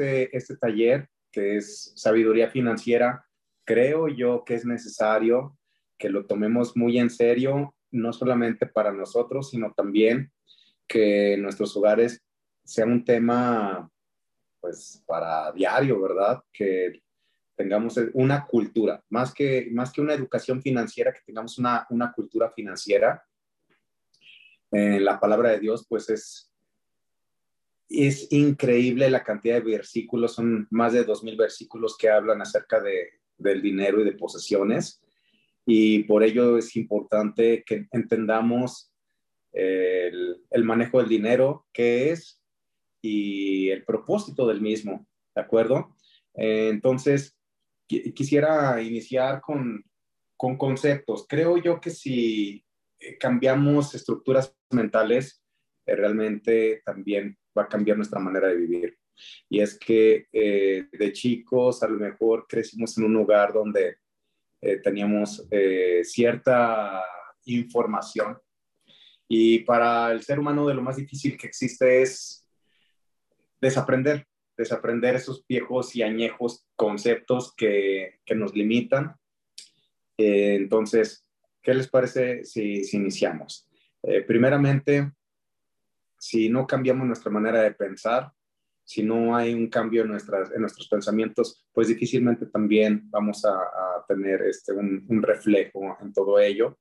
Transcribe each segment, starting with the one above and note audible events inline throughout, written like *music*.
este, este taller, que es sabiduría financiera, creo yo que es necesario que lo tomemos muy en serio, no solamente para nosotros, sino también que nuestros hogares sean un tema, pues, para diario, ¿verdad? Que tengamos una cultura, más que, más que una educación financiera, que tengamos una, una cultura financiera. En la palabra de Dios, pues es, es increíble la cantidad de versículos, son más de dos mil versículos que hablan acerca de, del dinero y de posesiones. Y por ello es importante que entendamos el, el manejo del dinero, qué es y el propósito del mismo, ¿de acuerdo? entonces, quisiera iniciar con, con conceptos. Creo yo que si eh, cambiamos estructuras mentales, eh, realmente también va a cambiar nuestra manera de vivir. Y es que eh, de chicos a lo mejor crecimos en un lugar donde teníamos cierta información y para el ser humano de lo más difícil que existe es desaprender desaprender esos viejos y añejos conceptos que, que nos limitan. Eh, entonces, ¿qué les parece si, si iniciamos? Eh, primeramente, si no cambiamos nuestra manera de pensar, si no hay un cambio en, nuestras, en nuestros pensamientos, pues difícilmente también vamos a, a tener este, un, un, reflejo en todo ello.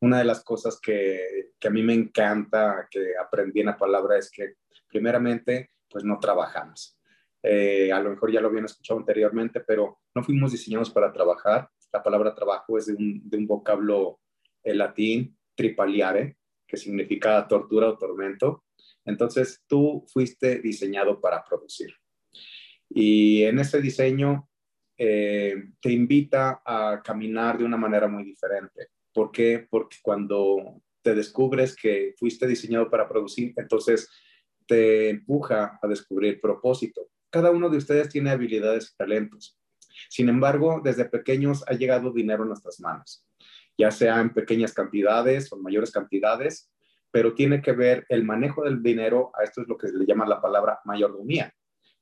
Una de las cosas que, que, a mí me encanta que aprendí en la palabra es que primeramente, pues no trabajamos. Eh, a lo mejor ya lo habían escuchado anteriormente, pero no fuimos diseñados para trabajar. La palabra trabajo es de un, de un vocablo eh, latín, tripaliare, que significa tortura o tormento. Entonces, tú fuiste diseñado para producir. Y en ese diseño eh, te invita a caminar de una manera muy diferente. ¿Por qué? Porque cuando te descubres que fuiste diseñado para producir, entonces te empuja a descubrir propósito cada uno de ustedes tiene habilidades y talentos. Sin embargo, desde pequeños ha llegado dinero a nuestras manos, ya sea en pequeñas cantidades o mayores cantidades, pero tiene que ver el manejo del dinero, a esto es lo que se le llama la palabra mayordomía,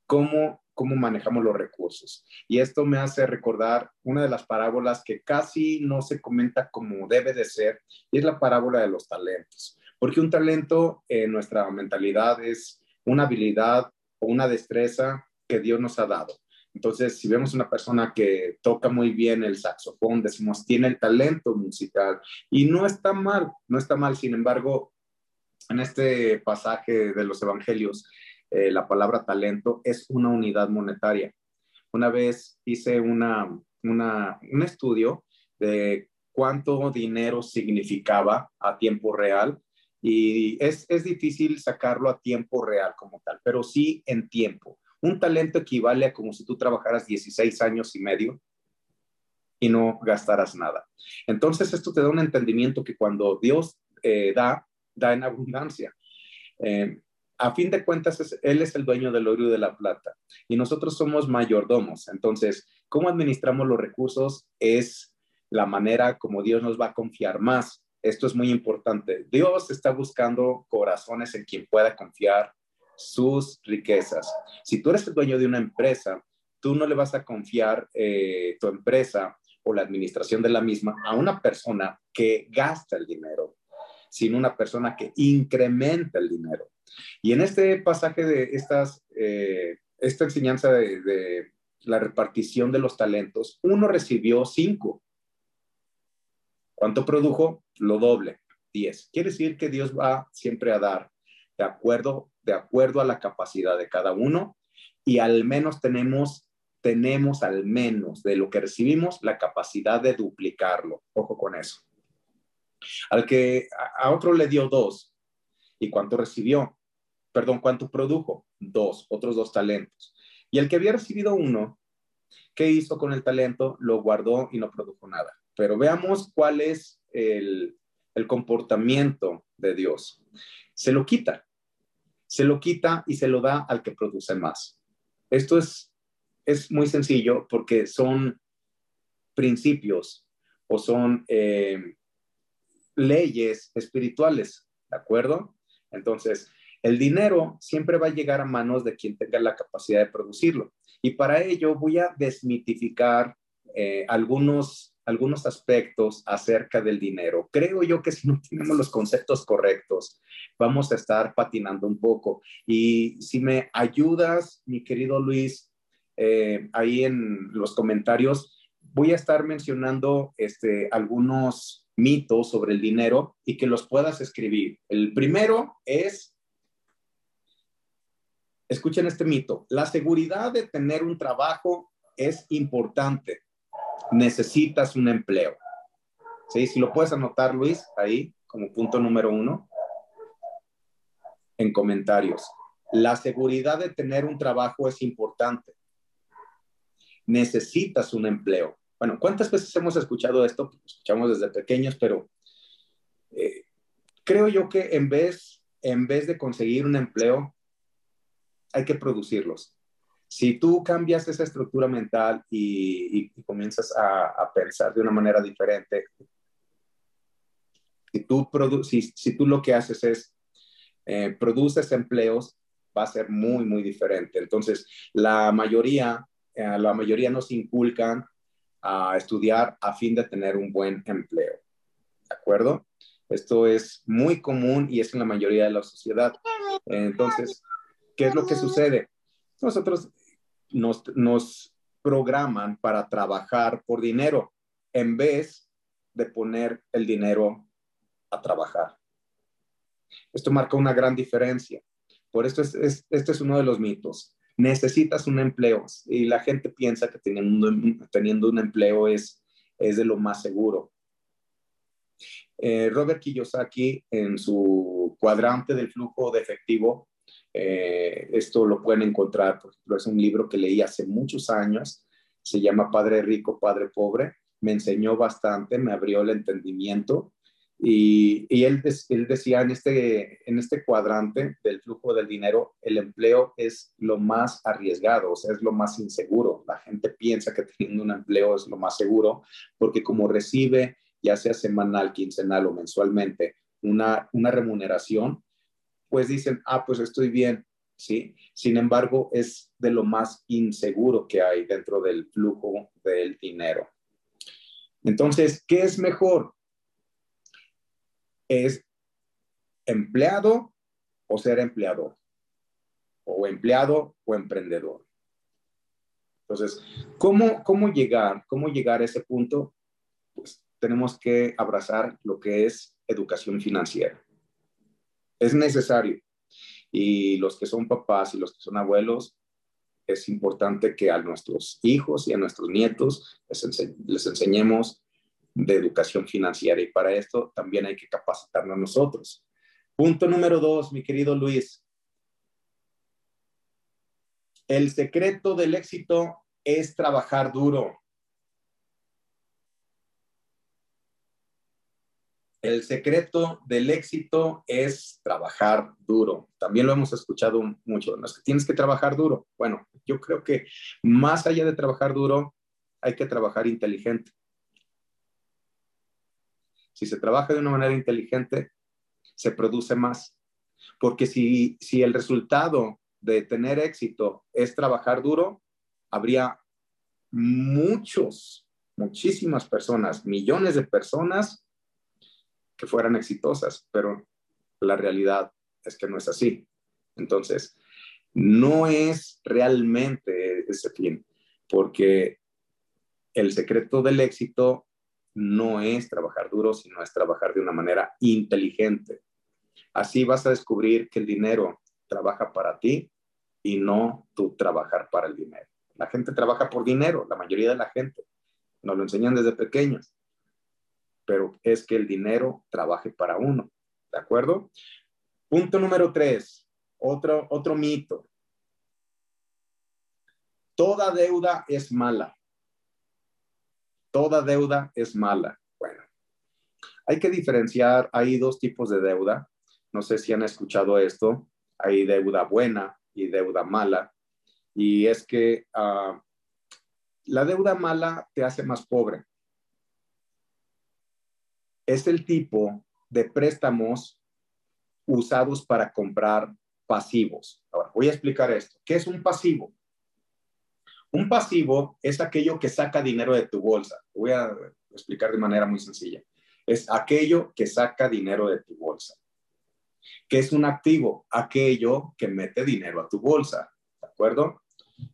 cómo, cómo manejamos los recursos. Y esto me hace recordar una de las parábolas que casi no se comenta como debe de ser, y es la parábola de los talentos. Porque un talento en nuestra mentalidad es una habilidad o una destreza que Dios nos ha dado. Entonces, si vemos una persona que toca muy bien el saxofón, decimos, tiene el talento musical y no está mal, no está mal. Sin embargo, en este pasaje de los evangelios, eh, la palabra talento es una unidad monetaria. Una vez hice una, un estudio de cuánto dinero significaba a tiempo real y es, es difícil sacarlo a tiempo real como tal, pero sí en tiempo. Un talento equivale a como si tú trabajaras 16 años y medio y no gastaras nada. Entonces, esto te da un entendimiento que cuando Dios eh, da, da en abundancia. Eh, a fin de cuentas, Él es el dueño del oro y de la plata y nosotros somos mayordomos. Entonces, cómo administramos los recursos es la manera como Dios nos va a confiar más. Esto es muy importante. Dios está buscando corazones en quien pueda confiar sus riquezas. Si tú eres el dueño de una empresa, tú no le vas a confiar eh, tu empresa o la administración de la misma a una persona que gasta el dinero, sino una persona que incrementa el dinero. Y en este pasaje de estas, eh, esta enseñanza de, la repartición de los talentos, uno recibió cinco ¿Cuánto produjo? Lo doble, 10. Quiere decir que Dios va siempre a dar de acuerdo, de acuerdo a la capacidad de cada uno y al menos tenemos, tenemos al menos de lo que recibimos la capacidad de duplicarlo. Ojo con eso. Al que a otro le dio dos. ¿Y cuánto recibió? Perdón, ¿cuánto produjo? Dos, otros dos talentos. Y el que había recibido uno, ¿qué hizo con el talento? Lo guardó y no produjo nada. Pero veamos cuál es el, comportamiento de Dios. Se lo quita, se lo quita y se lo da al que produce más. Esto es, es muy sencillo porque son principios o son eh, leyes espirituales, ¿de acuerdo? Entonces, El dinero siempre va a llegar a manos de quien tenga la capacidad de producirlo. Y para ello voy a desmitificar eh, algunos, algunos aspectos acerca del dinero. Creo yo que si no tenemos los conceptos correctos, vamos a estar patinando un poco. Y si me ayudas, mi querido Luis, eh, ahí en los comentarios, voy a estar mencionando este, algunos mitos sobre el dinero y que los puedas escribir. El primero es, escuchen este mito, la seguridad de tener un trabajo es importante. Necesitas un empleo. ¿Sí? Si lo puedes anotar, Luis, ahí como punto número uno, en comentarios. La seguridad de tener un trabajo es importante. Necesitas un empleo. Bueno, ¿cuántas veces hemos escuchado esto? Lo escuchamos desde pequeños, pero eh, creo yo que en vez, en vez de conseguir un empleo, hay que producirlos. Si tú cambias esa estructura mental y, comienzas a, pensar de una manera diferente, si tú, si, si tú lo que haces es eh, produces empleos, va a ser muy, muy diferente. Entonces, la mayoría, eh, la mayoría nos inculcan a estudiar a fin de tener un buen empleo. ¿De acuerdo? Esto es muy común y es en la mayoría de la sociedad. Entonces, ¿qué es lo que sucede? Nosotros nos, nos programan para trabajar por dinero en vez de poner el dinero a trabajar. Esto marca una gran diferencia. Por esto es, este es uno de los mitos necesitas un empleo. Y la gente piensa que teniendo, teniendo un empleo es, es de lo más seguro. Eh, Robert Kiyosaki en su cuadrante del flujo de efectivo, eh, esto lo pueden encontrar, por ejemplo, es un libro que leí hace muchos años, se llama Padre Rico, Padre Pobre, me enseñó bastante, me abrió el entendimiento y, él, él, decía en este, en este cuadrante del flujo del dinero, el empleo es lo más arriesgado, o sea, es lo más inseguro. La gente piensa que teniendo un empleo es lo más seguro, porque como recibe, ya sea semanal, quincenal o mensualmente, una, una remuneración, pues dicen, ah, pues estoy bien, ¿sí? Sin embargo, es de lo más inseguro que hay dentro del flujo del dinero. Entonces, ¿qué es mejor? Es empleado o ser empleador, o empleado o emprendedor. Entonces, ¿cómo, cómo llegar? ¿Cómo llegar a ese punto? Pues tenemos que abrazar lo que es educación financiera. Es necesario. Y los que son papás y los que son abuelos, es importante que a nuestros hijos y a nuestros nietos les, les enseñemos de educación financiera y para esto también hay que capacitarnos nosotros. Punto número dos, mi querido Luis. El secreto del éxito es trabajar duro. El secreto del éxito es trabajar duro. También lo hemos escuchado mucho. ¿no? tienes que trabajar duro. Bueno, yo creo que más allá de trabajar duro, hay que trabajar inteligente. Si se trabaja de una manera inteligente, se produce más. Porque si, si el resultado de tener éxito es trabajar duro, habría muchos, muchísimas personas, millones de personas que fueran exitosas, pero la realidad es que no es así. Entonces, no es realmente ese fin, porque el secreto del éxito no es trabajar duro, sino es trabajar de una manera inteligente. Así vas a descubrir que el dinero trabaja para ti y no tú trabajar para el dinero. La gente trabaja por dinero, la mayoría de la gente. Nos lo enseñan desde pequeños. Pero es que el dinero trabaje para uno. ¿De acuerdo? Punto número tres, otro, otro mito. Toda deuda es mala toda deuda es mala. Bueno, hay que diferenciar, hay dos tipos de deuda. No sé si han escuchado esto. Hay deuda buena y deuda mala. Y es que ah, la deuda mala te hace más pobre. Es el tipo de préstamos usados para comprar pasivos. Ahora, voy a explicar esto. ¿Qué es un pasivo? Un pasivo es aquello que saca dinero de tu bolsa. Voy a explicar de manera muy sencilla. Es aquello que saca dinero de tu bolsa. ¿Qué es un activo? Aquello que mete dinero a tu bolsa. ¿De acuerdo?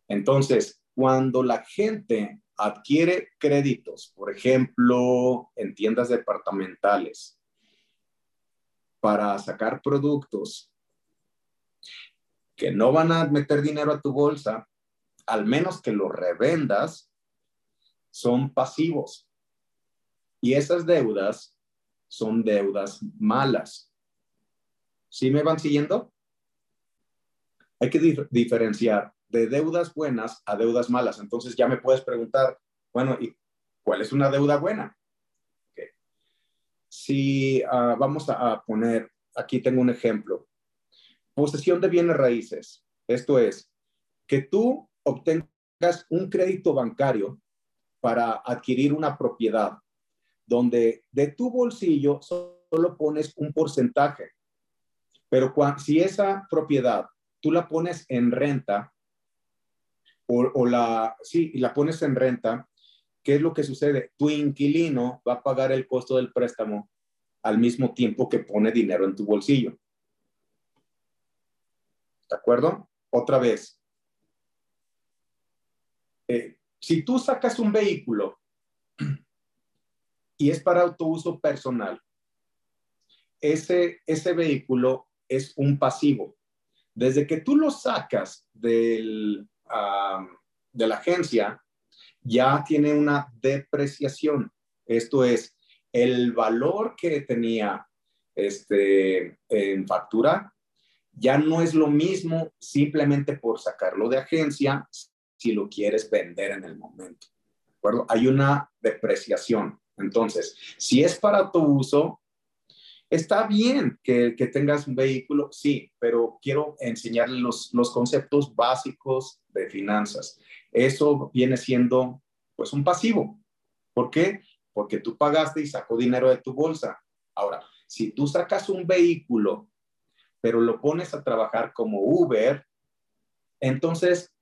Entonces, cuando la gente adquiere créditos, por ejemplo, en tiendas departamentales, para sacar productos que no van a meter dinero a tu bolsa, al menos que lo revendas, son pasivos. Y esas deudas son deudas malas. ¿Sí me van siguiendo? Hay que diferenciar de deudas buenas a deudas malas. Entonces ya me puedes preguntar, bueno, ¿y cuál es una deuda buena? Si ah, vamos a poner, aquí tengo un ejemplo, posesión de bienes raíces. Esto es, que tú obtengas un crédito bancario para adquirir una propiedad, donde de tu bolsillo solo pones un porcentaje, pero si esa propiedad tú la pones en renta, o, la, sí, la pones en renta, ¿qué es lo que sucede? Tu inquilino va a pagar el costo del préstamo al mismo tiempo que pone dinero en tu bolsillo. ¿De acuerdo? Otra vez. Si tú sacas un vehículo y es para autouso personal, ese, ese vehículo es un pasivo. Desde que tú lo sacas del, de la agencia ya tiene una depreciación. Esto es, el valor que tenía este, en factura ya no es lo mismo simplemente por sacarlo de agencia si lo quieres vender en el momento. ¿De acuerdo? Hay una depreciación. Entonces, si es para tu uso, Está bien que, tengas un vehículo, sí, pero quiero enseñarle los, los conceptos básicos de finanzas. Eso viene siendo pues un pasivo. ¿Por qué? Porque tú pagaste y sacó dinero de tu bolsa. Ahora, si tú sacas un vehículo, pero lo pones a trabajar como Uber, entonces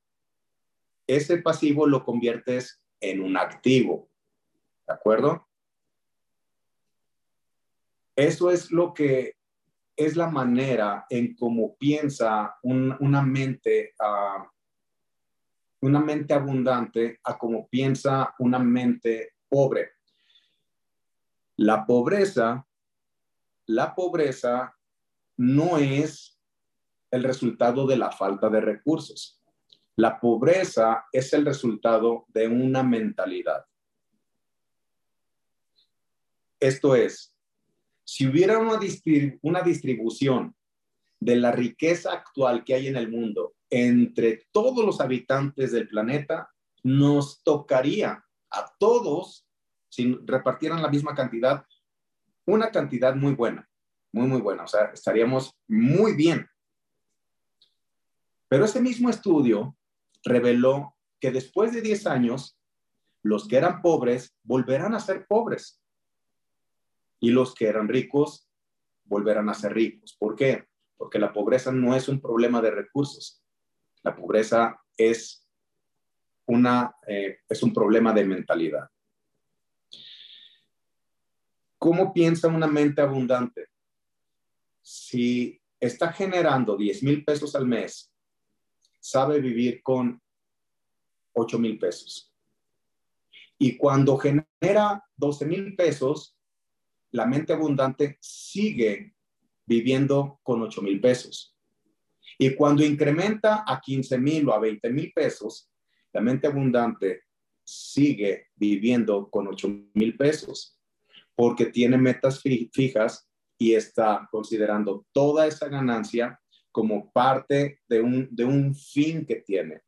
ese pasivo lo conviertes en un activo. ¿De acuerdo? Eso es lo que es la manera en cómo piensa una mente, ah, una mente abundante a cómo piensa una mente pobre. La pobreza, la pobreza no es el resultado de la falta de recursos. La pobreza es el resultado de una mentalidad. Esto es, si hubiera una, distribución de la riqueza actual que hay en el mundo entre todos los habitantes del planeta, nos tocaría a todos, si repartieran la misma cantidad, una cantidad muy buena, muy, muy buena. O sea, estaríamos muy bien. Pero ese mismo estudio reveló que después de 10 años, los que eran pobres volverán a ser pobres y los que eran ricos volverán a ser ricos. ¿Por qué? Porque la pobreza no es un problema de recursos. La pobreza es, una, eh, es un problema de mentalidad. ¿Cómo piensa una mente abundante? Si está generando 10 mil pesos al mes, sabe vivir con 8 mil pesos. Y cuando genera 12 mil pesos, la mente abundante sigue viviendo con 8 mil pesos. Y cuando incrementa a 15 mil o a 20 mil pesos, la mente abundante sigue viviendo con 8 mil pesos porque tiene metas fijas y está considerando toda esa ganancia como parte de un, de un fin que tiene,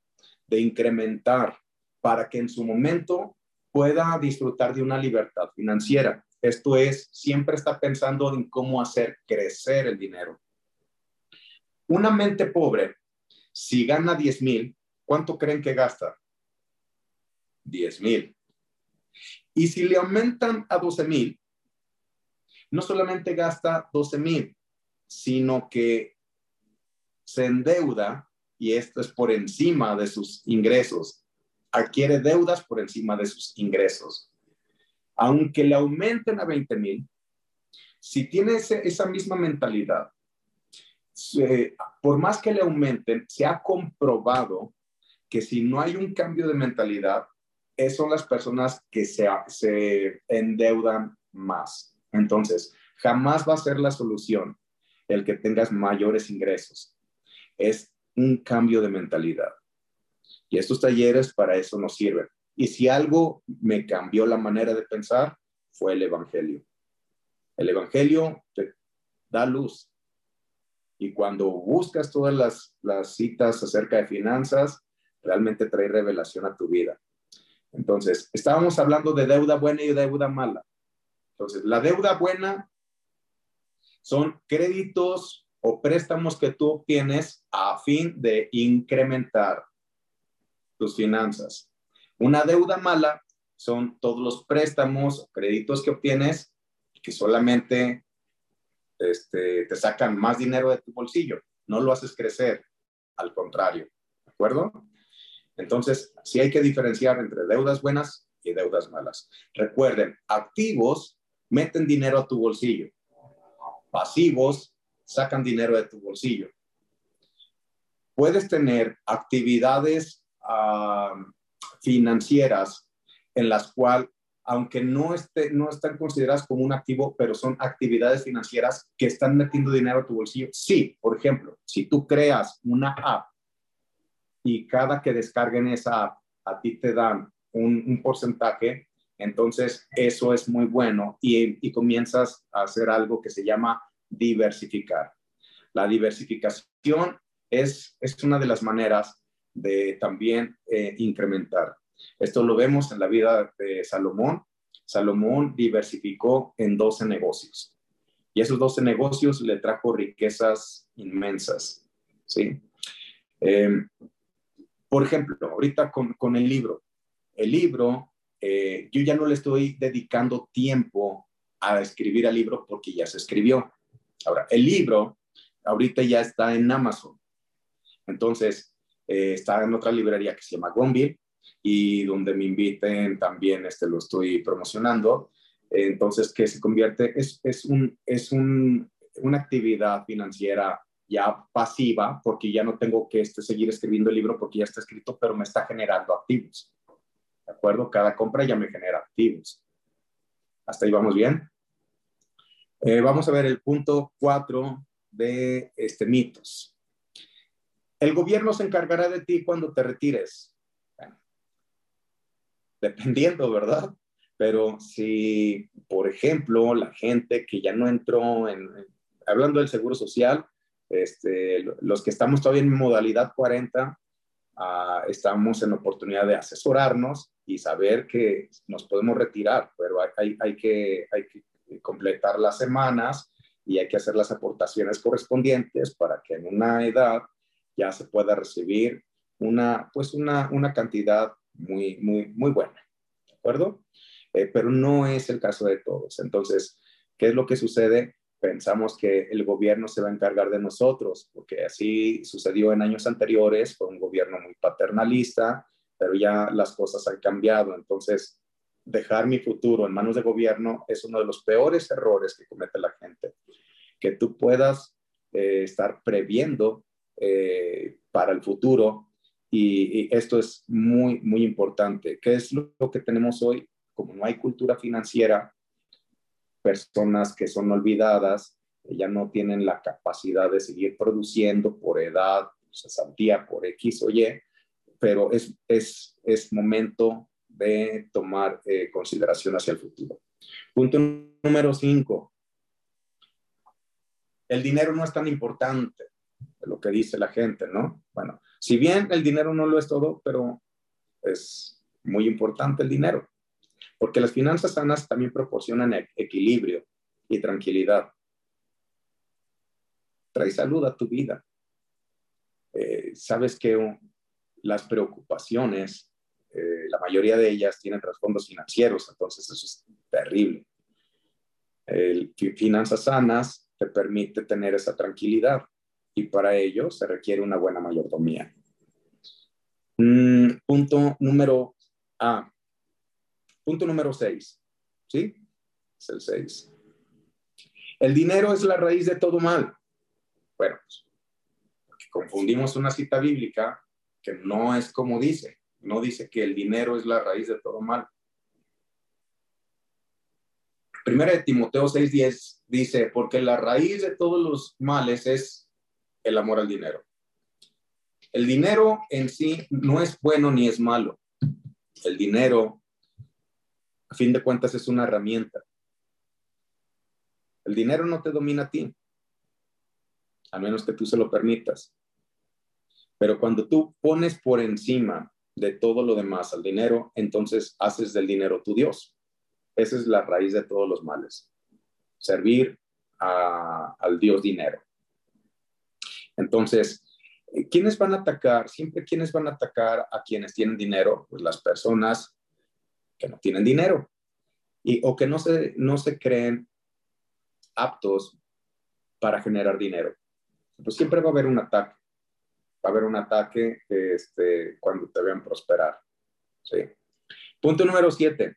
de incrementar para que en su momento pueda disfrutar de una libertad financiera. Esto es, siempre está pensando en cómo hacer crecer el dinero. Una mente pobre, si gana 10 mil, ¿cuánto creen que gasta? 10 mil. Y si le aumentan a 12 mil, no solamente gasta 12 mil, sino que se endeuda y esto es por encima de sus ingresos, adquiere deudas por encima de sus ingresos. Aunque le aumenten a 20 mil, si tiene esa misma mentalidad, por más que le aumenten, se ha comprobado que si no hay un cambio de mentalidad, son las personas que se, se endeudan más. Entonces, jamás va a ser la solución el que tengas mayores ingresos. Es un cambio de mentalidad. Y estos talleres para eso nos sirven. Y si algo me cambió la manera de pensar, fue el Evangelio. El Evangelio te da luz. Y cuando buscas todas las, las citas acerca de finanzas, realmente trae revelación a tu vida. Entonces, estábamos hablando de deuda buena y deuda mala. Entonces, la deuda buena son créditos o préstamos que tú obtienes a fin de incrementar tus finanzas. Una deuda mala son todos los préstamos créditos que obtienes que solamente este, te sacan más dinero de tu bolsillo, no lo haces crecer, al contrario, ¿de acuerdo? Entonces, sí hay que diferenciar entre deudas buenas y deudas malas. Recuerden, activos meten dinero a tu bolsillo, pasivos sacan dinero de tu bolsillo. Puedes tener actividades ah, financieras en las cuales, aunque no, esté, no están consideradas como un activo, pero son actividades financieras que están metiendo dinero a tu bolsillo. Sí, por ejemplo, si tú creas una app y cada que descarguen esa app, a ti te dan un, porcentaje, entonces eso es muy bueno y, y, comienzas a hacer algo que se llama diversificar. La diversificación es, es una de las maneras de también eh, incrementar. Esto lo vemos en la vida de Salomón. Salomón diversificó en 12 negocios y esos 12 negocios le trajo riquezas inmensas. ¿sí? Em, por ejemplo, ahorita con, con, el libro. El libro, eh, yo ya no le estoy dedicando tiempo a escribir el libro porque ya se escribió. Ahora, el libro ahorita ya está en Amazon. Entonces, eh, está en otra librería que se llama Gonville y donde me inviten también este, lo estoy promocionando. Entonces, que se convierte, es, es, un, es un, una actividad financiera ya pasiva, porque ya no tengo que este, seguir escribiendo el libro porque ya está escrito, pero me está generando activos. ¿De acuerdo? Cada compra ya me genera activos. ¿Hasta ahí vamos bien? Eh, vamos a ver el punto cuatro de este, mitos. El gobierno se encargará de ti cuando te retires. dependiendo, ¿verdad? Pero si, por ejemplo, la gente que ya no entró en, hablando del seguro social, este, los que estamos todavía en modalidad 40, ah, estamos en oportunidad de asesorarnos y saber que nos podemos retirar, pero hay, hay, que, hay que completar las semanas y hay que hacer las aportaciones correspondientes para que en una edad ya se pueda recibir una, pues una, una cantidad muy, muy, muy buena, ¿de acuerdo? Eh, pero no es el caso de todos. Entonces, ¿qué es lo que sucede? Pensamos que el gobierno se va a encargar de nosotros, porque así sucedió en años anteriores, fue un gobierno muy paternalista, pero ya las cosas han cambiado. Entonces, dejar mi futuro en manos de gobierno es uno de los peores errores que comete la gente. Que tú puedas eh, estar previendo eh, para el futuro. Y, esto es muy, muy importante. ¿Qué es lo, que tenemos hoy? Como no hay cultura financiera, personas que son olvidadas, ya no tienen la capacidad de seguir produciendo por edad, cesantía, por X o Y, pero es, es, es momento de tomar eh, consideración hacia el futuro. Punto número cinco. El dinero no es tan importante lo que dice la gente, ¿no? Bueno, si bien el dinero no lo es todo, pero es muy importante el dinero, porque las finanzas sanas también proporcionan e-, equilibrio y tranquilidad. Trae salud a tu vida. Eh, sabes que las preocupaciones, eh, la mayoría de ellas tienen trasfondos financieros, entonces eso es terrible. El, finanzas sanas te permite tener esa tranquilidad y para ello se requiere una buena mayordomía. Mm, punto número A. Punto número 6. ¿Sí? Es el 6. El dinero es la raíz de todo mal. Bueno, pues, confundimos una cita bíblica que no es como dice. No dice que el dinero es la raíz de todo mal. Primera de Timoteo 6:10 dice, porque la raíz de todos los males es el amor al dinero. El dinero en sí no es bueno ni es malo. El dinero, a fin de cuentas, es una herramienta. El dinero no te domina a ti, a menos que tú se lo permitas. Pero cuando tú pones por encima de todo lo demás al dinero, entonces haces del dinero tu Dios. Esa es la raíz de todos los males. Servir al Dios dinero. Entonces, ¿quiénes van a atacar? Siempre quienes van a atacar a quienes tienen dinero, pues las personas que no tienen dinero y, o que no se, no se creen aptos para generar dinero. Pues siempre va a haber un ataque va a haber un ataque este, cuando te vean prosperar. ¿sí? Punto número siete.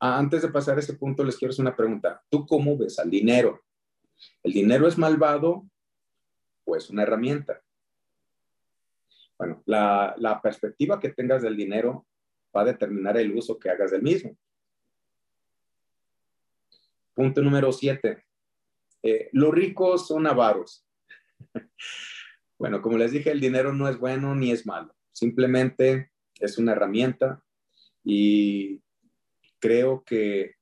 Ah, antes de pasar a ese punto, les quiero hacer una pregunta. ¿Tú cómo ves al dinero? ¿El dinero es malvado o es una herramienta? Bueno, la, perspectiva que tengas del dinero va a determinar el uso que hagas del mismo. Punto número siete. Eh, los ricos son avaros. *laughs* Bueno, como les dije, el dinero no es bueno ni es malo, simplemente es una herramienta y creo que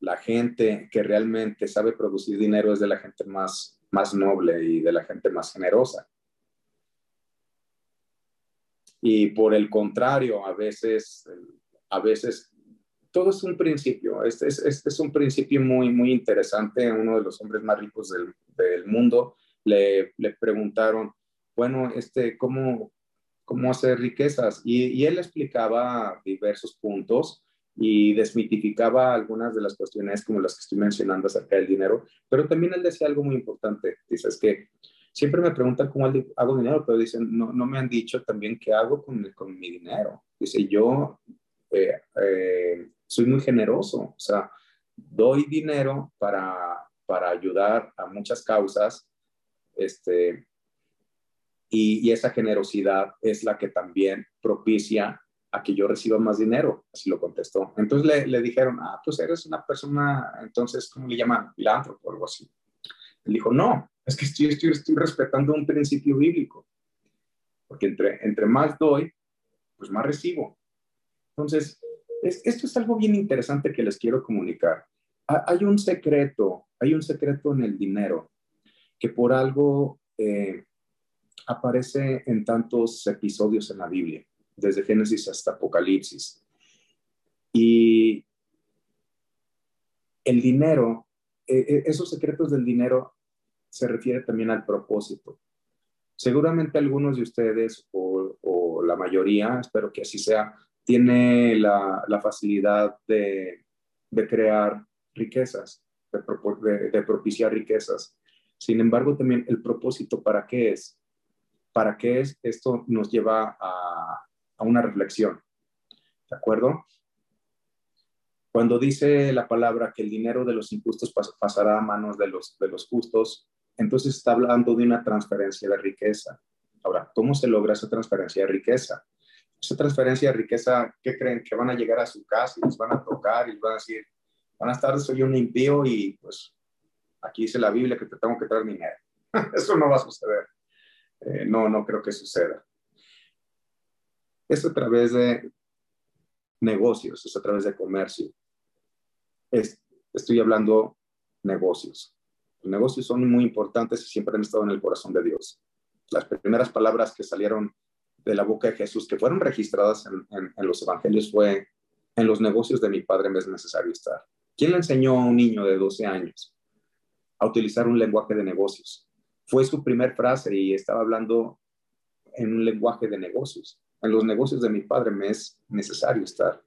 la gente que realmente sabe producir dinero es de la gente más, más noble y de la gente más generosa. Y por el contrario, a veces, a veces, todo es un principio. Este es, un principio muy, muy interesante. Uno de los hombres más ricos del, del mundo le, preguntaron, bueno, este, ¿cómo, cómo hacer riquezas? Y, él explicaba diversos puntos y desmitificaba algunas de las cuestiones como las que estoy mencionando acerca del dinero, pero también él decía algo muy importante, dice, es que siempre me preguntan cómo hago dinero, pero dicen, no, no me han dicho también qué hago con, con mi dinero. Dice, yo eh, eh, soy muy generoso, o sea, doy dinero para, para ayudar a muchas causas este, y, esa generosidad es la que también propicia a que yo reciba más dinero, así lo contestó. Entonces le, dijeron, ah, pues eres una persona, entonces, ¿cómo le llaman? Filántropo o algo así. Él dijo, no, es que estoy, estoy, estoy respetando un principio bíblico, porque entre, entre más doy, pues más recibo. Entonces, esto es algo bien interesante que les quiero comunicar. hay un secreto, hay un secreto en el dinero que por algo eh, aparece en tantos episodios en la Biblia, desde Génesis hasta Apocalipsis. Y el dinero, eh, eh, esos secretos del dinero se refiere también al propósito. Seguramente algunos de ustedes, o, la mayoría, espero que así sea, tiene la, facilidad de, crear riquezas, de propiciar riquezas. Sin embargo, también el propósito, ¿para qué es? ¿Para qué es? Esto nos lleva a, una reflexión. ¿De acuerdo? Cuando dice la palabra que el dinero de los injustos pasará a manos de los, de los justos, entonces está hablando de una transferencia de riqueza. Ahora, ¿cómo se logra esa transferencia de riqueza? Esa transferencia de riqueza, ¿qué creen? Que van a llegar a su casa y les van a tocar y les van a decir, buenas tardes, soy un impío y pues aquí dice la Biblia que te tengo que traer dinero. *laughs* Eso no va a suceder. Eh, no, no creo que suceda. Es a través de negocios, es a través de comercio. estoy hablando negocios. Los negocios son muy importantes y siempre han estado en el corazón de Dios. Las primeras palabras que salieron de la boca de Jesús, que fueron registradas en, los evangelios, fue, en los negocios de mi padre me es necesario estar. ¿Quién le enseñó a un niño de 12 años a utilizar un lenguaje de negocios. Fue su primer frase y estaba hablando en un lenguaje de negocios. En los negocios de mi padre me es necesario estar.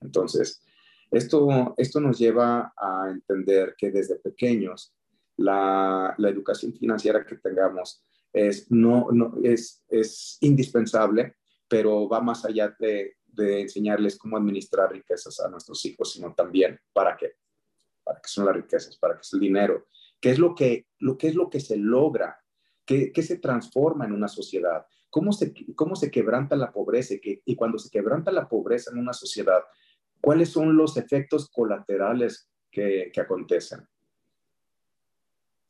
Entonces, esto, esto nos lleva a entender que desde pequeños la, la educación financiera que tengamos es, no, no, es, es indispensable, pero va más allá de, de enseñarles cómo administrar riquezas a nuestros hijos, sino también para qué, para qué son las riquezas, para qué es el dinero, qué es lo que, lo, qué es lo que se logra, qué, qué se transforma en una sociedad, cómo se, cómo se quebranta la pobreza y, cuando se quebranta la pobreza en una sociedad, cuáles son los efectos colaterales que, que acontecen.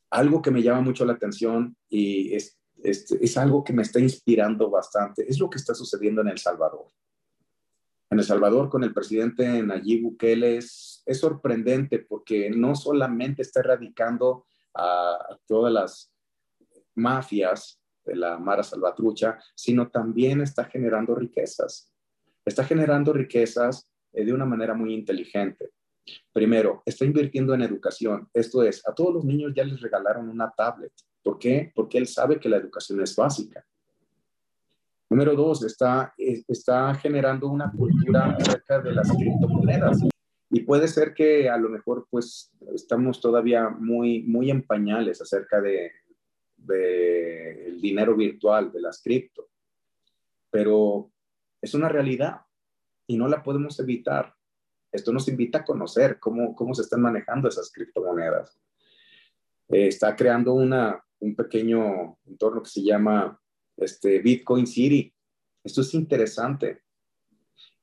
Algo que me llama mucho la atención y es, es, es algo que me está inspirando bastante, es lo que está sucediendo en El Salvador. En El Salvador con el presidente Nayib Bukele es sorprendente porque no solamente está erradicando a, todas las mafias de la Mara Salvatrucha, sino también está generando riquezas. Está generando riquezas eh, de una manera muy inteligente. Primero, está invirtiendo en educación. Esto es, a todos los niños ya les regalaron una tablet. ¿Por qué? Porque él sabe que la educación es básica. Número dos, está, está generando una cultura acerca de las criptomonedas. Y puede ser que a lo mejor pues estamos todavía muy, muy en pañales acerca de, de dinero virtual, de las cripto. Pero es una realidad y no la podemos evitar. Esto nos invita a conocer cómo, cómo se están manejando esas criptomonedas. Eh, está creando una, un pequeño entorno que se llama este, Bitcoin City. Esto es interesante.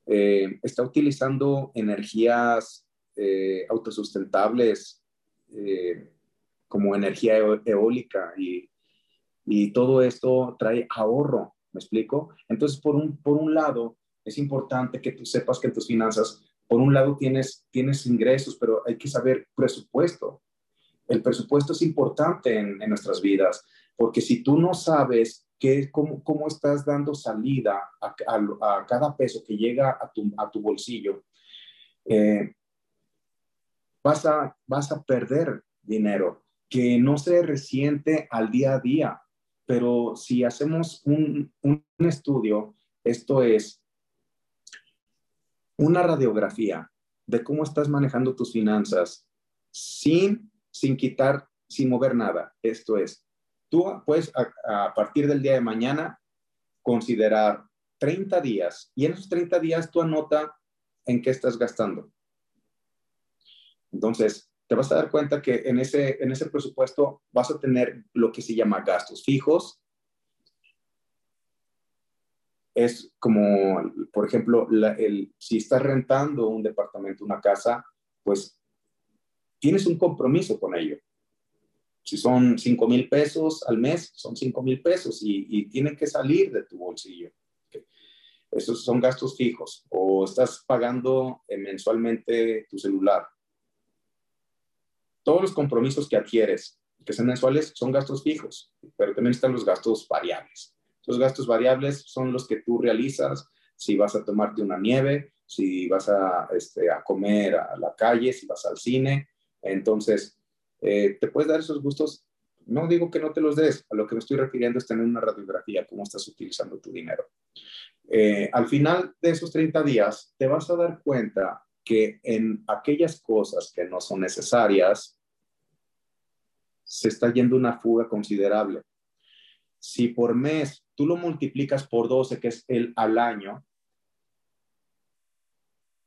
Eh, está utilizando energías eh, autosustentables eh, como energía eólica y, todo esto trae ahorro, ¿me explico? Entonces, por un, por un lado, es importante que tú sepas que tus finanzas, por un lado tienes, tienes ingresos, pero hay que saber presupuesto. El presupuesto es importante en nuestras vidas, porque si tú no sabes cómo, cómo, estás dando salida a, a, cada peso que llega a tu, a tu bolsillo, eh, vas, a, vas a perder dinero que no se resiente al día a día. Pero si hacemos un, un estudio, esto es una radiografía de cómo estás manejando tus finanzas sin, sin quitar, sin mover nada. Esto es, Tú puedes a, partir del día de mañana considerar 30 días y en esos 30 días tú anota en qué estás gastando. Entonces, te vas a dar cuenta que en ese, en ese presupuesto vas a tener lo que se llama gastos fijos. Es como, por ejemplo, si estás rentando un departamento, una casa, pues tienes un compromiso con ello. Si son 5 mil pesos al mes, son 5 mil pesos y, tienen que salir de tu bolsillo. Esos son gastos fijos. O estás pagando eh, mensualmente tu celular. Todos los compromisos que adquieres, que son mensuales, son gastos fijos, pero también están los gastos variables. Los gastos variables son los que tú realizas si vas a tomarte una nieve, si vas a, este, a comer a la calle, si vas al cine. Entonces, eh, te puedes dar esos gustos. No digo que no te los des, a lo que me estoy refiriendo es tener una radiografía, cómo estás utilizando tu dinero. Eh, al final de esos 30 días, te vas a dar cuenta que en aquellas cosas que no son necesarias, se está yendo una fuga considerable. Si por mes tú lo multiplicas por 12, que es el al año,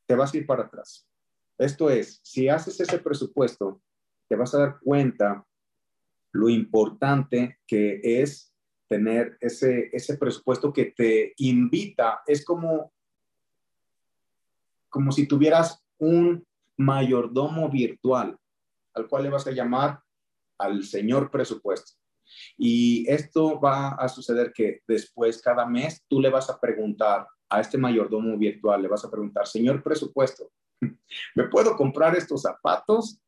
te vas a ir para atrás. Esto es, si haces ese presupuesto te vas a dar cuenta lo importante que es tener ese, ese presupuesto que te invita. Es como, como si tuvieras un mayordomo virtual al cual le vas a llamar al señor presupuesto. Y esto va a suceder que después, cada mes, tú le vas a preguntar a este mayordomo virtual, le vas a preguntar, señor presupuesto, *laughs* ¿me puedo comprar estos zapatos?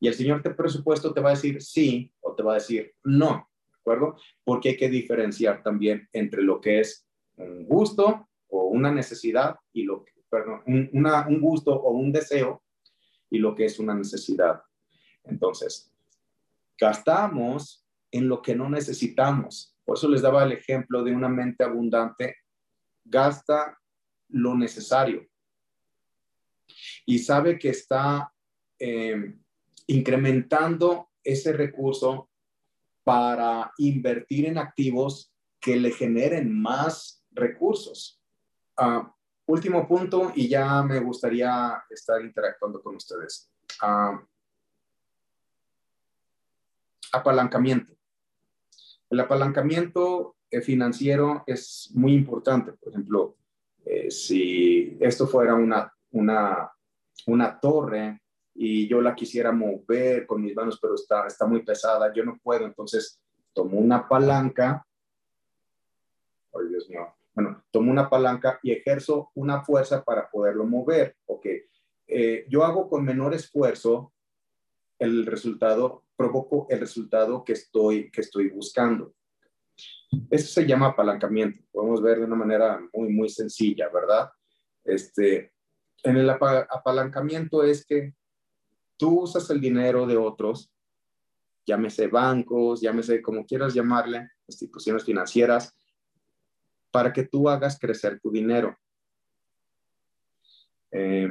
Y el señor de presupuesto te va a decir sí o te va a decir no, ¿de acuerdo? Porque hay que diferenciar también entre lo que es un gusto o una necesidad y lo que, perdón, un, un gusto o un deseo y lo que es una necesidad. Entonces, gastamos en lo que no necesitamos. Por eso les daba el ejemplo de una mente abundante. Gasta lo necesario y sabe que está eh, incrementando ese recurso para invertir en activos que le generen más recursos. Ah, último punto y ya me gustaría estar interactuando con ustedes. Ah, apalancamiento. El apalancamiento eh, financiero es muy importante. Por ejemplo, eh, si esto fuera una, una, una torre y yo la quisiera mover con mis manos, pero está, está muy pesada, yo no puedo, entonces tomo una palanca, ay Dios mío, bueno, tomo una palanca y ejerzo una fuerza para poderlo mover, ok, eh, yo hago con menor esfuerzo el resultado, provoco el resultado que estoy, que estoy buscando. Eso se llama apalancamiento. Podemos ver de una manera muy, muy sencilla, ¿verdad? Este, en el apalancamiento es que tú usas el dinero de otros, llámese bancos, llámese como quieras llamarle, instituciones financieras, para que tú hagas crecer tu dinero. Eh,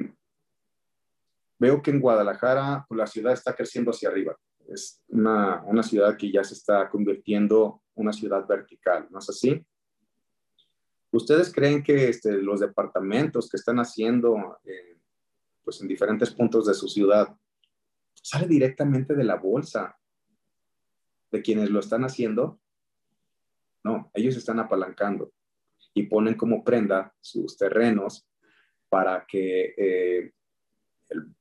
veo que en Guadalajara pues, la ciudad está creciendo hacia arriba. Es una, una ciudad que ya se está convirtiendo en una ciudad vertical, ¿no es así? ¿Ustedes creen que este, los departamentos que están haciendo eh, pues en diferentes puntos de su ciudad sale directamente de la bolsa de quienes lo están haciendo. No, ellos están apalancando y ponen como prenda sus terrenos para que eh,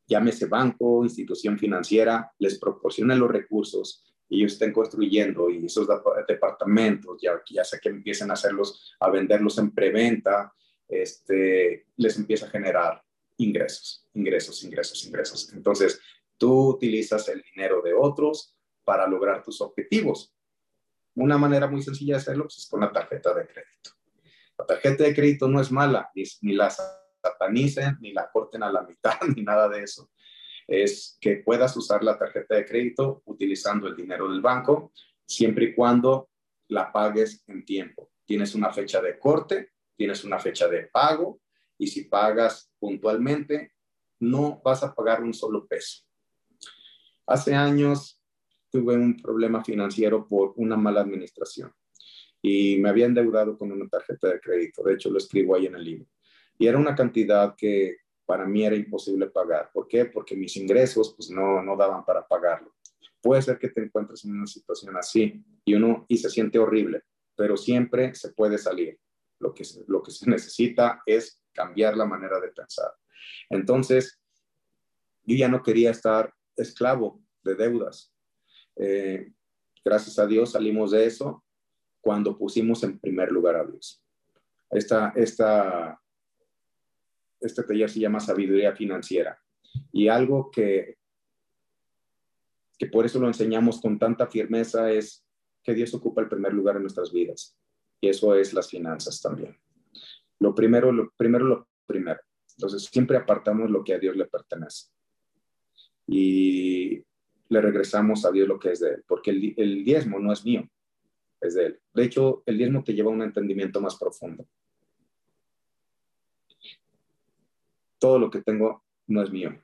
llámese banco, institución financiera, les proporcione los recursos y ellos estén construyendo y esos departamentos, ya, ya sea que empiecen a hacerlos, a venderlos en preventa, este, les empieza a generar ingresos, ingresos, ingresos, ingresos. Entonces, Tú utilizas el dinero de otros para lograr tus objetivos. Una manera muy sencilla de hacerlo pues, es con la tarjeta de crédito. La tarjeta de crédito no es mala, ni, la satanicen, ni la corten a la mitad, *laughs* ni nada de eso. Es que puedas usar la tarjeta de crédito utilizando el dinero del banco, siempre y cuando la pagues en tiempo. Tienes una fecha de corte, tienes una fecha de pago, y si pagas puntualmente, no vas a pagar un solo peso. Hace años tuve un problema financiero por una mala administración y me había endeudado con una tarjeta de crédito. De hecho, lo escribo ahí en el libro. Y era una cantidad que para mí era imposible pagar. ¿Por qué? Porque mis ingresos pues, no, no daban para pagarlo. Puede ser que te encuentres en una situación así y uno y se siente horrible, pero siempre se puede salir. Lo que, lo que se necesita es cambiar la manera de pensar. Entonces, yo ya no quería estar esclavo de deudas. Eh, gracias a Dios salimos de eso cuando pusimos en primer lugar a Dios. Esta, esta, este taller se llama sabiduría financiera y algo que, que por eso lo enseñamos con tanta firmeza es que Dios ocupa el primer lugar en nuestras vidas y eso es las finanzas también. Lo primero, lo primero, lo primero. Entonces siempre apartamos lo que a Dios le pertenece y le regresamos a Dios lo que es de Él, porque el, el diezmo no es mío, es de Él. De hecho, el diezmo te lleva a un entendimiento más profundo. Todo lo que tengo no es mío.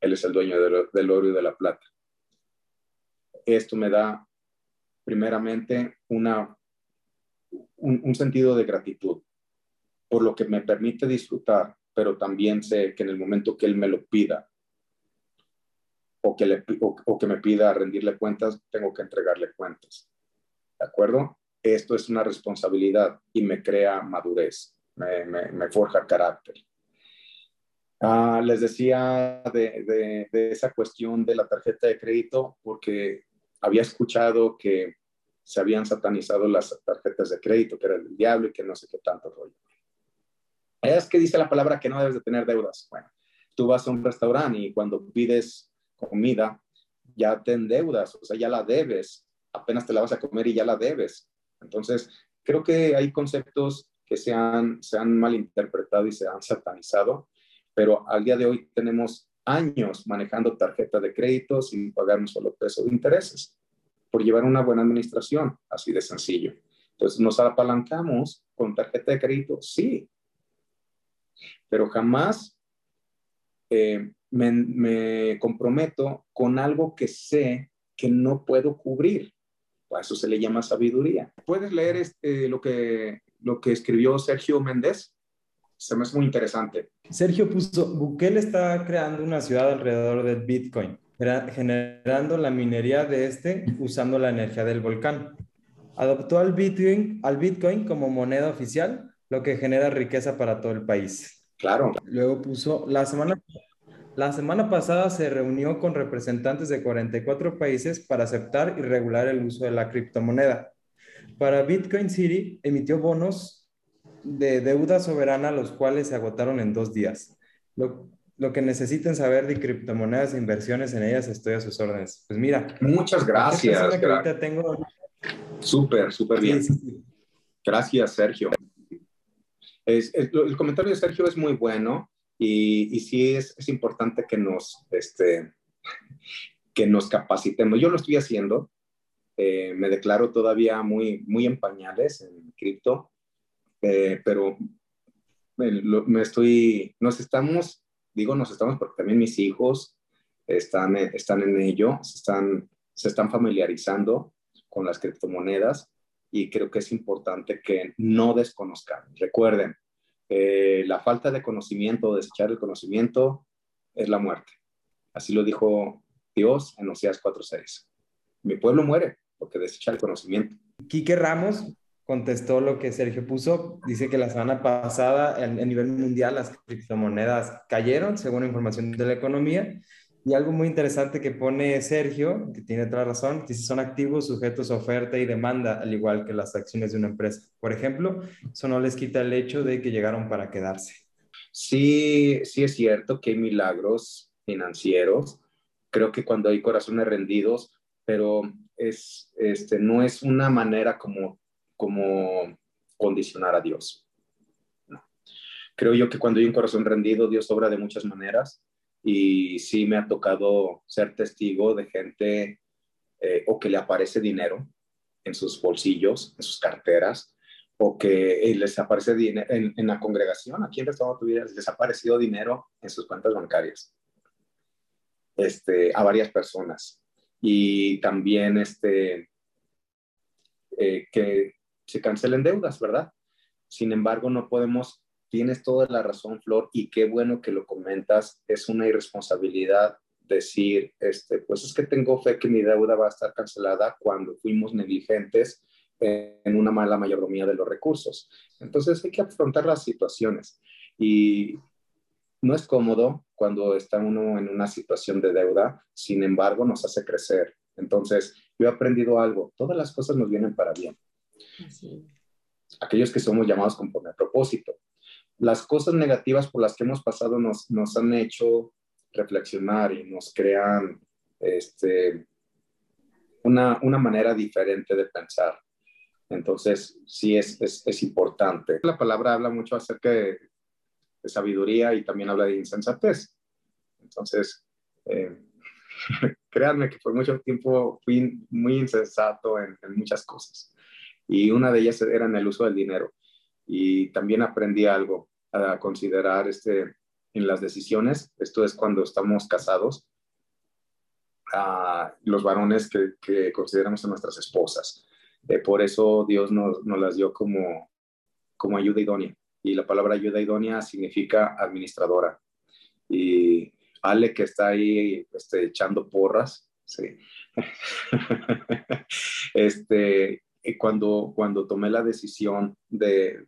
Él es el dueño del oro y de la plata. Esto me da, primeramente, una, un, un sentido de gratitud por lo que me permite disfrutar, pero también sé que en el momento que Él me lo pida, o que, le, o, que me pida rendirle cuentas, tengo que entregarle cuentas. ¿De acuerdo? Esto es una responsabilidad y me crea madurez, me, me, forja carácter. Ah, les decía de, de, esa cuestión de la tarjeta de crédito porque había escuchado que se habían satanizado las tarjetas de crédito, que era el diablo y que no sé qué tanto rollo. Es que dice la palabra que no debes de tener deudas. Bueno, tú vas a un restaurante y cuando pides comida, ya te endeudas, o sea, ya la debes, apenas te la vas a comer y ya la debes. Entonces, creo que hay conceptos que se han, se han malinterpretado y se han satanizado, pero al día de hoy tenemos años manejando tarjeta de crédito sin pagar un solo peso de intereses por llevar una buena administración, así de sencillo. Entonces, ¿nos apalancamos con tarjeta de crédito? Sí, pero jamás eh, me, comprometo con algo que sé que no puedo cubrir. A eso se le llama sabiduría. ¿Puedes leer este, lo, que, lo que escribió Sergio Méndez? Se me hace muy interesante. Sergio puso, Bukele está creando una ciudad alrededor del Bitcoin, generando la minería de este usando la energía del volcán. Adoptó al Bitcoin, al Bitcoin como moneda oficial, lo que genera riqueza para todo el país. Claro. Luego puso, la semana la semana pasada se reunió con representantes de 44 países para aceptar y regular el uso de la criptomoneda. Para Bitcoin City emitió bonos de deuda soberana, los cuales se agotaron en dos días. Lo, que necesiten saber de criptomonedas e inversiones en ellas, estoy a sus órdenes. Pues mira. Muchas gracias. tengo... Súper, súper bien. Gracias, Sergio. el comentario de Sergio es muy bueno y, sí es, es, importante que nos, este, que nos capacitemos. Yo lo estoy haciendo, eh, me declaro todavía muy, muy en pañales en cripto, eh, pero me, estoy, nos estamos, digo nos estamos porque también mis hijos están, están en ello, se están, se están familiarizando con las criptomonedas y creo que es importante que no desconozcan. Recuerden, eh, la falta de conocimiento, desechar el conocimiento, es la muerte. Así lo dijo Dios en Oseas 4.6. Mi pueblo muere porque desecha el conocimiento. Quique Ramos contestó lo que Sergio puso. Dice que la semana pasada a nivel mundial las criptomonedas cayeron, según información de la economía, y algo muy interesante que pone Sergio, que tiene otra razón, dice son activos sujetos a oferta y demanda, al igual que las acciones de una empresa. Por ejemplo, eso no les quita el hecho de que llegaron para quedarse. Sí, sí es cierto que hay milagros financieros. Creo que cuando hay corazones rendidos, pero es, este, no es una manera como, como condicionar a Dios. Creo yo que cuando hay un corazón rendido, Dios obra de muchas maneras y sí me ha tocado ser testigo de gente eh, o que le aparece dinero en sus bolsillos, en sus carteras, o que eh, les aparece dinero en, la congregación, aquí en Restaurante Vida, les ha aparecido dinero en sus cuentas bancarias este, a varias personas. Y también este, eh, que se cancelen deudas, ¿verdad? Sin embargo, no podemos Tienes toda la razón, Flor, y qué bueno que lo comentas. Es una irresponsabilidad decir, este, pues es que tengo fe que mi deuda va a estar cancelada cuando fuimos negligentes en una mala mayordomía de los recursos. Entonces hay que afrontar las situaciones y no es cómodo cuando está uno en una situación de deuda, sin embargo nos hace crecer. Entonces yo he aprendido algo, todas las cosas nos vienen para bien. Aquellos que somos llamados conforme a propósito las cosas negativas por las que hemos pasado nos, nos han hecho reflexionar y nos crean este, una, una manera diferente de pensar. Entonces, sí es, es, es, importante. La palabra habla mucho acerca de, sabiduría y también habla de insensatez. Entonces, eh, *laughs* créanme que por mucho tiempo fui muy insensato en, en, muchas cosas. Y una de ellas era en el uso del dinero y también aprendí algo a considerar este, en las decisiones. Esto es cuando estamos casados, a los varones que, consideramos a nuestras esposas. Eh, por eso Dios nos, nos, las dio como, como ayuda idónea. Y la palabra ayuda idónea significa administradora. Y Ale que está ahí este, echando porras, sí. *laughs* este, cuando, cuando tomé la decisión de,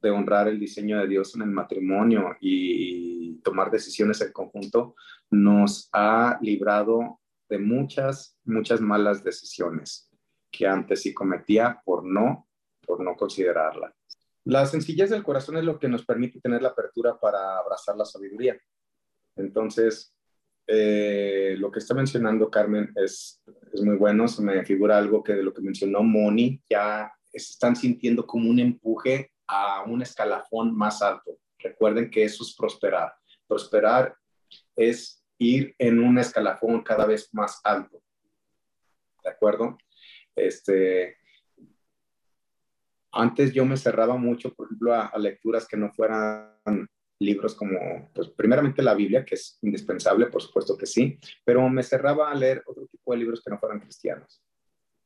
de honrar el diseño de Dios en el matrimonio y tomar decisiones en conjunto, nos ha librado de muchas, muchas malas decisiones que antes sí cometía por no, por no considerarla. La sencillez del corazón es lo que nos permite tener la apertura para abrazar la sabiduría. Entonces, eh, lo que está mencionando Carmen es, es muy bueno, se me figura algo que de lo que mencionó Moni, ya están sintiendo como un empuje a un escalafón más alto. Recuerden que eso es prosperar. Prosperar es ir en un escalafón cada vez más alto. ¿De acuerdo? Este, antes yo me cerraba mucho, por ejemplo, a, lecturas que no fueran libros como, pues primeramente la Biblia, que es indispensable, por supuesto que sí, pero me cerraba a leer otro tipo de libros que no fueran cristianos,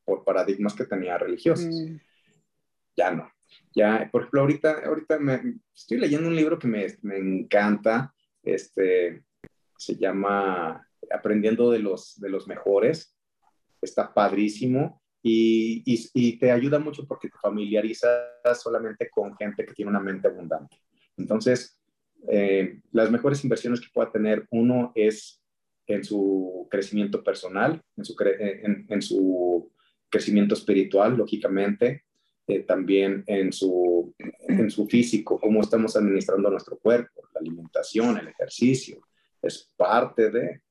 por paradigmas que tenía religiosos. Mm. Ya no. Ya, por ejemplo, ahorita, ahorita me, estoy leyendo un libro que me, me encanta, este, se llama Aprendiendo de los, de los Mejores, está padrísimo y, y, y te ayuda mucho porque te familiarizas solamente con gente que tiene una mente abundante. Entonces, eh, las mejores inversiones que pueda tener uno es en su crecimiento personal, en su, eh, en, su crecimiento espiritual, lógicamente, eh, también en su, en su físico, cómo estamos administrando nuestro cuerpo, la alimentación, el ejercicio, es parte de,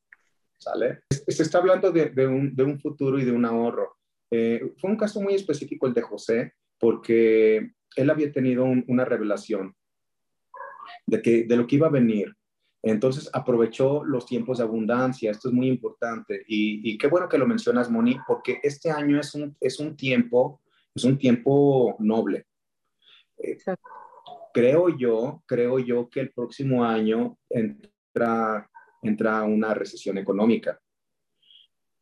¿sale? Se está hablando de, de, un, de un, futuro y de un ahorro. fue un caso muy específico el de José, porque él había tenido una revelación de, que, de lo que iba a venir. Entonces aprovechó los tiempos de abundancia, esto es muy importante. Y, qué bueno que lo mencionas, Moni, porque este año es un, es un tiempo, es un tiempo noble. Eh, creo yo, creo yo que el próximo año entra, entra una recesión económica.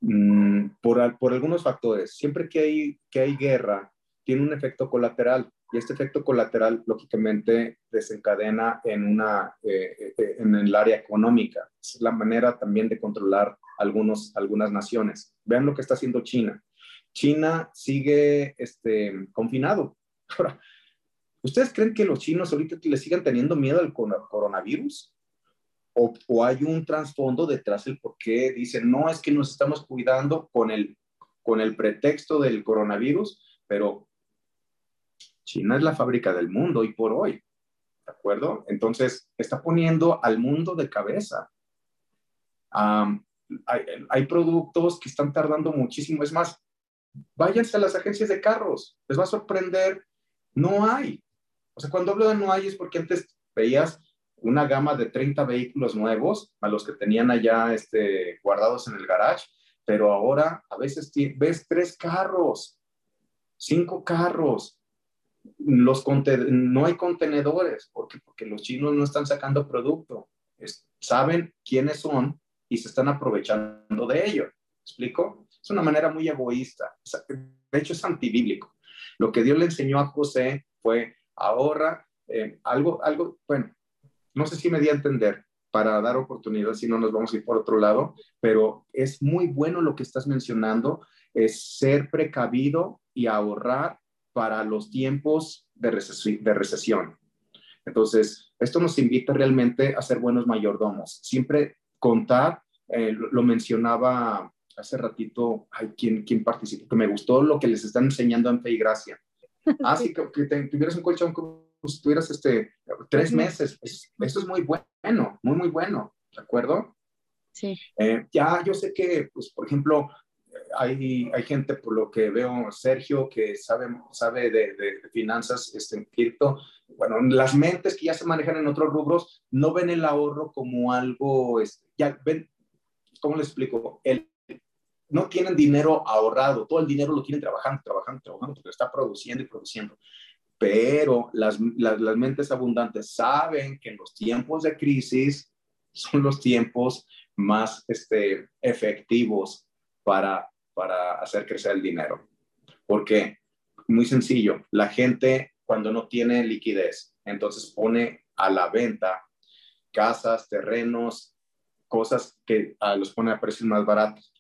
Mm, por, por, algunos factores. Siempre que hay, que hay guerra, tiene un efecto colateral y este efecto colateral lógicamente desencadena en, una, eh, eh, en el área económica. Es la manera también de controlar algunos, algunas naciones. Vean lo que está haciendo China. China sigue este, confinado. ¿ustedes creen que los chinos ahorita le sigan teniendo miedo al coronavirus? O, o, hay un trasfondo detrás del por qué dicen, no, es que nos estamos cuidando con el, con el pretexto del coronavirus, pero China es la fábrica del mundo y por hoy, ¿de acuerdo? Entonces, está poniendo al mundo de cabeza. hay, productos que están tardando muchísimo. Es más, váyanse a las agencias de carros, les va a sorprender, no hay. O sea, cuando hablo de no hay es porque antes veías una gama de 30 vehículos nuevos a los que tenían allá este, guardados en el garage, pero ahora a veces ves tres carros, cinco carros, los no hay contenedores, porque, porque los chinos no están sacando producto, saben quiénes son y se están aprovechando de ello. explico? Es una manera muy egoísta, de hecho es antibíblico. Lo que Dios le enseñó a José fue ahorra eh, algo, algo, bueno, no sé si me di a entender para dar oportunidad, si no nos vamos a ir por otro lado, pero es muy bueno lo que estás mencionando, es ser precavido y ahorrar para los tiempos de, recesión. Entonces, esto nos invita realmente a ser buenos mayordomos. Siempre contar, eh, lo, mencionaba hace ratito, hay quien, quien participó, que me gustó lo que les están enseñando en Fe y Gracia. *laughs* Ah, sí, que, tuvieras un colchón como si tuvieras este, tres meses. Eso es muy bueno, muy, muy bueno, ¿de acuerdo? Sí. Eh, ya yo sé que, pues, por ejemplo, hay, hay gente, por lo que veo, Sergio, que sabe, sabe de, de, finanzas este, en cripto. Bueno, las mentes que ya se manejan en otros rubros no ven el ahorro como algo, este, ya ven, ¿cómo les explico? El, no tienen dinero ahorrado, todo el dinero lo tienen trabajando, trabajando, trabajando, porque está produciendo y produciendo. Pero las, las, mentes abundantes saben que en los tiempos de crisis son los tiempos más este, efectivos para, para hacer crecer el dinero. Porque, muy sencillo, la gente cuando no tiene liquidez, entonces pone a la venta casas, terrenos, cosas que los pone a precios más baratos,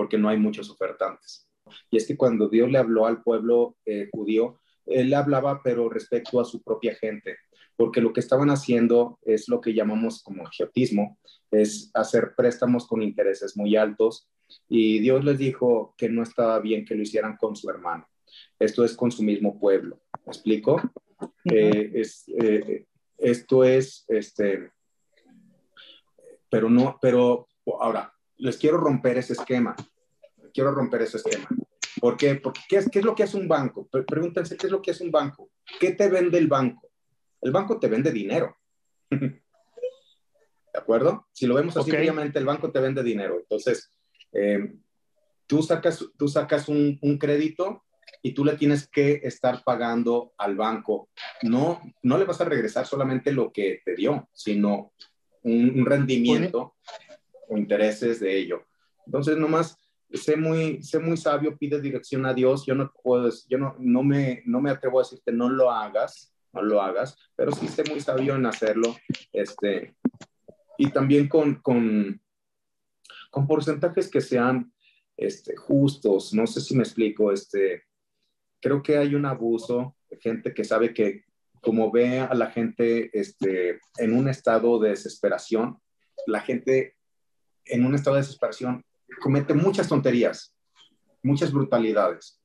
porque no hay muchos ofertantes. Y es que cuando Dios le habló al pueblo eh, judío, él hablaba, pero respecto a su propia gente, porque lo que estaban haciendo es lo que llamamos como geotismo, es hacer préstamos con intereses muy altos y Dios les dijo que no estaba bien que lo hicieran con su hermano. Esto es con su mismo pueblo. ¿Me explico? Eh, es, eh, esto es, este, pero no, pero ahora, les quiero romper ese esquema. Quiero romper ese esquema. ¿Por qué? Porque ¿qué es, qué es lo que hace un banco? Pregúntense, ¿qué es lo que hace un banco? ¿Qué te vende el banco? El banco te vende dinero. *laughs* ¿De acuerdo? Si lo vemos así, obviamente el banco te vende dinero. Entonces, eh, tú sacas, tú sacas un, crédito y tú le tienes que estar pagando al banco. No, no le vas a regresar solamente lo que te dio, sino un, rendimiento o intereses de ello. Entonces, nomás sé muy, sé muy sabio, pide dirección a Dios. Yo no puedo, yo no, no, me, no me atrevo a decirte no lo hagas, no lo hagas, pero sí sé muy sabio en hacerlo. Este, y también con, con, con porcentajes que sean este, justos. No sé si me explico. Este, creo que hay un abuso de gente que sabe que como ve a la gente este, en un estado de desesperación, la gente en un estado de desesperación comete muchas tonterías, muchas brutalidades.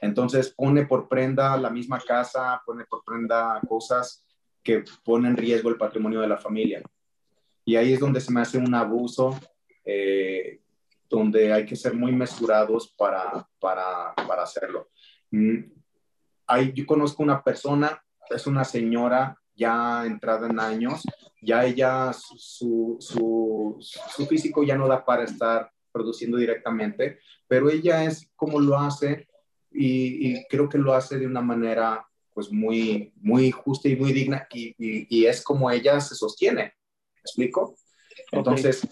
Entonces pone por prenda la misma casa, pone por prenda cosas que ponen en riesgo el patrimonio de la familia. Y ahí es donde se me hace un abuso, eh, donde hay que ser muy mesurados para, para, para hacerlo. Mm, ahí yo conozco una persona, es una señora ya entrada en años, ya ella, su, su, su, físico ya no da para estar produciendo directamente, pero ella es como lo hace y, creo que lo hace de una manera pues muy, muy justa y muy digna y, y, es como ella se sostiene. ¿Me explico? Entonces,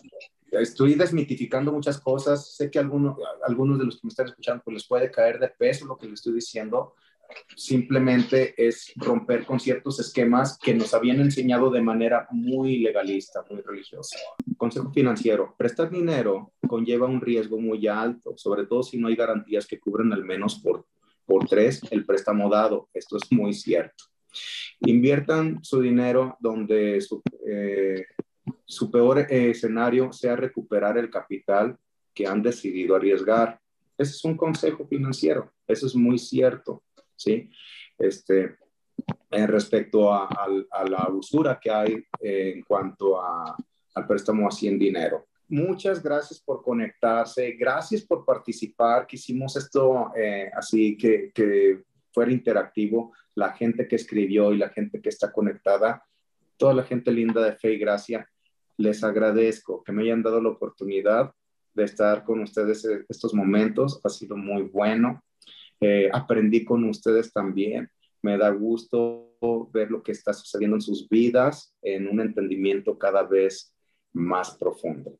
estoy desmitificando muchas cosas. Sé que algunos, algunos de los que me están escuchando pues les puede caer de peso lo que les estoy diciendo, simplemente es romper con ciertos esquemas que nos habían enseñado de manera muy legalista, muy religiosa. Consejo financiero, prestar dinero conlleva un riesgo muy alto, sobre todo si no hay garantías que cubren al menos por, por tres el préstamo dado. Esto es muy cierto. Inviertan su dinero donde su, eh, peor eh, escenario sea recuperar el capital que han decidido arriesgar. Ese es un consejo financiero, eso es muy cierto. ¿Sí? Este, en respecto a, la usura que hay eh, en cuanto a, al préstamo así en dinero. Muchas gracias por conectarse, gracias por participar, que hicimos esto eh, así que, que fuera interactivo, la gente que escribió y la gente que está conectada, toda la gente linda de fe y gracia, les agradezco que me hayan dado la oportunidad de estar con ustedes en estos momentos, ha sido muy bueno. Aprendí con ustedes también. Me da gusto ver lo que está sucediendo en sus vidas en un entendimiento cada vez más profundo.